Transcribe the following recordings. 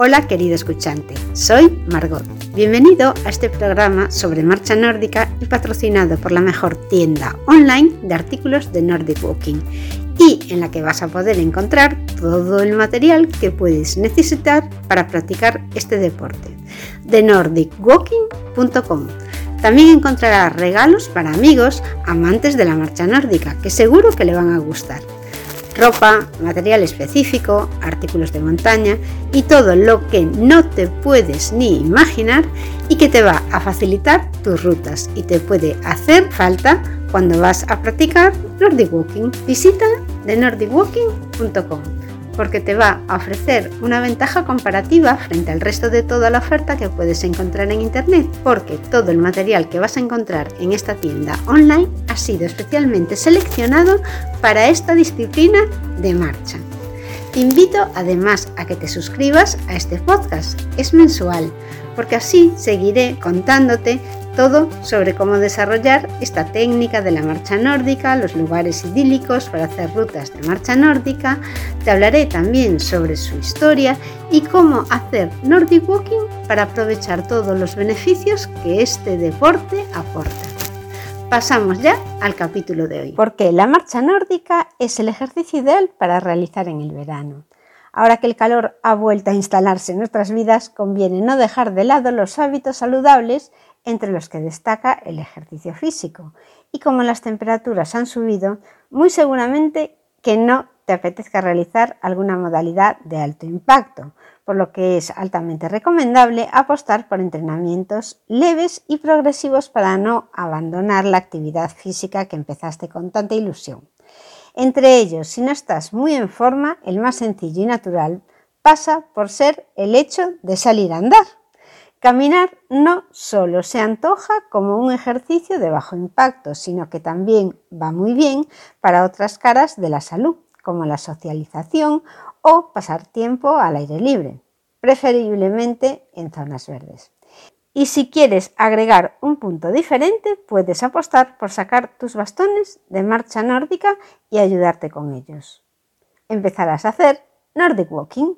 Hola querido escuchante, soy Margot. Bienvenido a este programa sobre marcha nórdica y patrocinado por la mejor tienda online de artículos de Nordic Walking y en la que vas a poder encontrar todo el material que puedes necesitar para practicar este deporte. De nordicwalking.com. También encontrarás regalos para amigos amantes de la marcha nórdica que seguro que le van a gustar ropa, material específico, artículos de montaña y todo lo que no te puedes ni imaginar y que te va a facilitar tus rutas y te puede hacer falta cuando vas a practicar Nordic Walking. Visita de nordicwalking.com porque te va a ofrecer una ventaja comparativa frente al resto de toda la oferta que puedes encontrar en Internet, porque todo el material que vas a encontrar en esta tienda online ha sido especialmente seleccionado para esta disciplina de marcha. Te invito además a que te suscribas a este podcast, es mensual, porque así seguiré contándote todo sobre cómo desarrollar esta técnica de la marcha nórdica, los lugares idílicos para hacer rutas de marcha nórdica. Te hablaré también sobre su historia y cómo hacer Nordic Walking para aprovechar todos los beneficios que este deporte aporta. Pasamos ya al capítulo de hoy. Porque la marcha nórdica es el ejercicio ideal para realizar en el verano. Ahora que el calor ha vuelto a instalarse en nuestras vidas, conviene no dejar de lado los hábitos saludables entre los que destaca el ejercicio físico. Y como las temperaturas han subido, muy seguramente que no te apetezca realizar alguna modalidad de alto impacto, por lo que es altamente recomendable apostar por entrenamientos leves y progresivos para no abandonar la actividad física que empezaste con tanta ilusión. Entre ellos, si no estás muy en forma, el más sencillo y natural pasa por ser el hecho de salir a andar. Caminar no solo se antoja como un ejercicio de bajo impacto, sino que también va muy bien para otras caras de la salud, como la socialización o pasar tiempo al aire libre, preferiblemente en zonas verdes. Y si quieres agregar un punto diferente, puedes apostar por sacar tus bastones de marcha nórdica y ayudarte con ellos. Empezarás a hacer Nordic Walking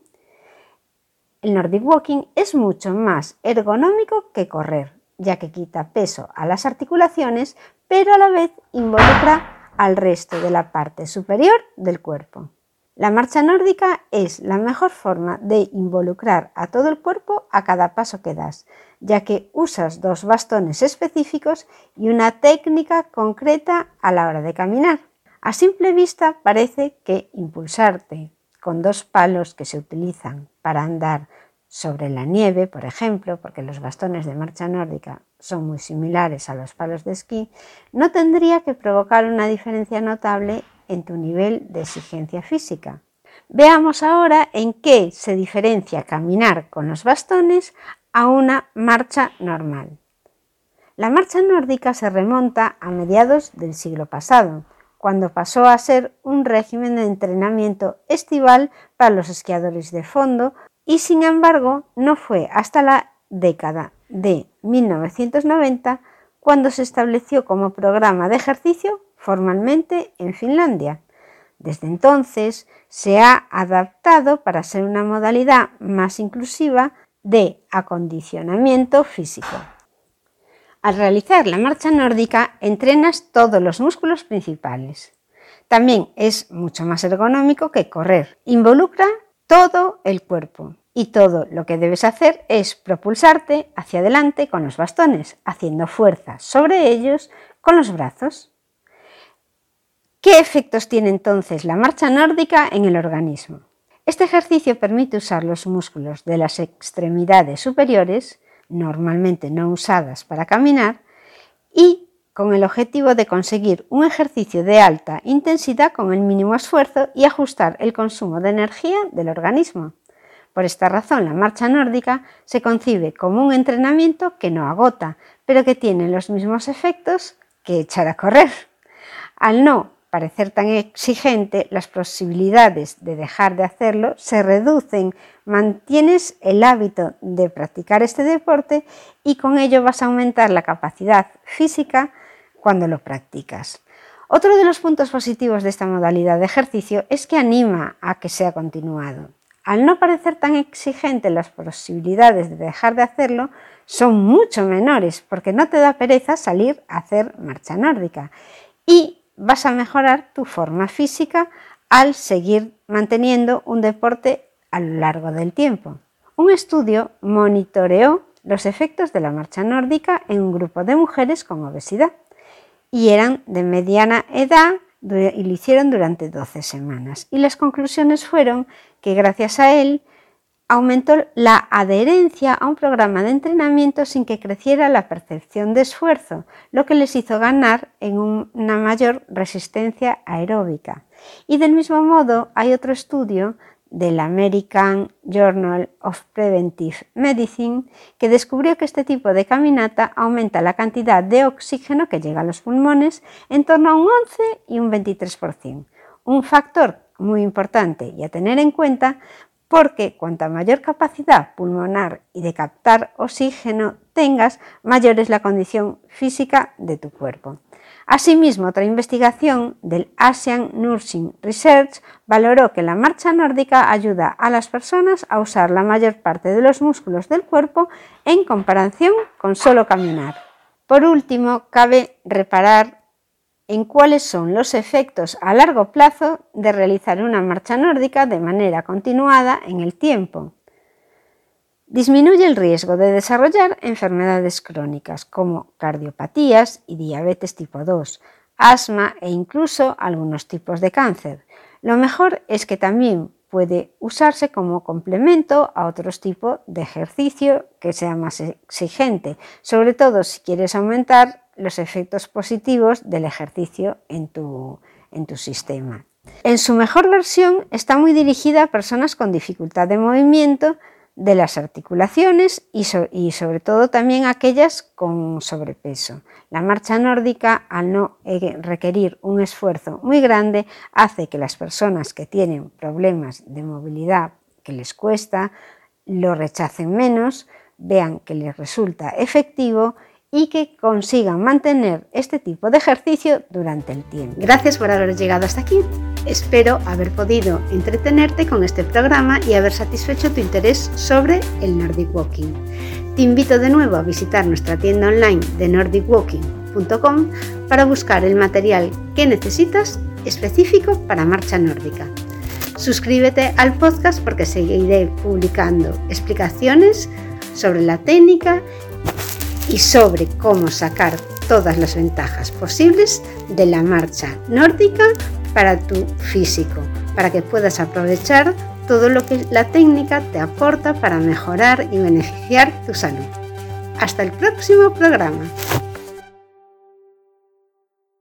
el Nordic Walking es mucho más ergonómico que correr, ya que quita peso a las articulaciones, pero a la vez involucra al resto de la parte superior del cuerpo. La marcha nórdica es la mejor forma de involucrar a todo el cuerpo a cada paso que das, ya que usas dos bastones específicos y una técnica concreta a la hora de caminar. A simple vista parece que impulsarte con dos palos que se utilizan para andar sobre la nieve, por ejemplo, porque los bastones de marcha nórdica son muy similares a los palos de esquí, no tendría que provocar una diferencia notable en tu nivel de exigencia física. Veamos ahora en qué se diferencia caminar con los bastones a una marcha normal. La marcha nórdica se remonta a mediados del siglo pasado, cuando pasó a ser un régimen de entrenamiento estival para los esquiadores de fondo y sin embargo no fue hasta la década de 1990 cuando se estableció como programa de ejercicio formalmente en Finlandia. Desde entonces se ha adaptado para ser una modalidad más inclusiva de acondicionamiento físico. Al realizar la marcha nórdica entrenas todos los músculos principales. También es mucho más ergonómico que correr. Involucra todo el cuerpo y todo lo que debes hacer es propulsarte hacia adelante con los bastones, haciendo fuerza sobre ellos con los brazos. ¿Qué efectos tiene entonces la marcha nórdica en el organismo? Este ejercicio permite usar los músculos de las extremidades superiores normalmente no usadas para caminar, y con el objetivo de conseguir un ejercicio de alta intensidad con el mínimo esfuerzo y ajustar el consumo de energía del organismo. Por esta razón, la marcha nórdica se concibe como un entrenamiento que no agota, pero que tiene los mismos efectos que echar a correr. Al no parecer tan exigente, las posibilidades de dejar de hacerlo se reducen, mantienes el hábito de practicar este deporte y con ello vas a aumentar la capacidad física cuando lo practicas. Otro de los puntos positivos de esta modalidad de ejercicio es que anima a que sea continuado. al no parecer tan exigente las posibilidades de dejar de hacerlo, son mucho menores porque no te da pereza salir a hacer marcha nórdica y vas a mejorar tu forma física al seguir manteniendo un deporte a lo largo del tiempo. Un estudio monitoreó los efectos de la marcha nórdica en un grupo de mujeres con obesidad y eran de mediana edad y lo hicieron durante 12 semanas. Y las conclusiones fueron que gracias a él aumentó la adherencia a un programa de entrenamiento sin que creciera la percepción de esfuerzo, lo que les hizo ganar en una mayor resistencia aeróbica. Y del mismo modo hay otro estudio del American Journal of Preventive Medicine, que descubrió que este tipo de caminata aumenta la cantidad de oxígeno que llega a los pulmones en torno a un 11 y un 23%. Un factor muy importante y a tener en cuenta porque cuanta mayor capacidad pulmonar y de captar oxígeno tengas, mayor es la condición física de tu cuerpo. Asimismo, otra investigación del Asian Nursing Research valoró que la marcha nórdica ayuda a las personas a usar la mayor parte de los músculos del cuerpo en comparación con solo caminar. Por último, cabe reparar en cuáles son los efectos a largo plazo de realizar una marcha nórdica de manera continuada en el tiempo. Disminuye el riesgo de desarrollar enfermedades crónicas como cardiopatías y diabetes tipo 2, asma e incluso algunos tipos de cáncer. Lo mejor es que también puede usarse como complemento a otros tipos de ejercicio que sea más exigente, sobre todo si quieres aumentar los efectos positivos del ejercicio en tu, en tu sistema. En su mejor versión está muy dirigida a personas con dificultad de movimiento, de las articulaciones y, sobre todo también aquellas con sobrepeso. La marcha nórdica, al no eh, requerir un esfuerzo muy grande, hace que las personas que tienen problemas de movilidad que les cuesta, lo rechacen menos, vean que les resulta efectivo y que consigan mantener este tipo de ejercicio durante el tiempo. Gracias por haber llegado hasta aquí. Espero haber podido entretenerte con este programa y haber satisfecho tu interés sobre el Nordic Walking. Te invito de nuevo a visitar nuestra tienda online de nordicwalking.com para buscar el material que necesitas específico para marcha nórdica. Suscríbete al podcast porque seguiré publicando explicaciones sobre la técnica y sobre cómo sacar todas las ventajas posibles de la marcha nórdica para tu físico, para que puedas aprovechar todo lo que la técnica te aporta para mejorar y beneficiar tu salud. Hasta el próximo programa.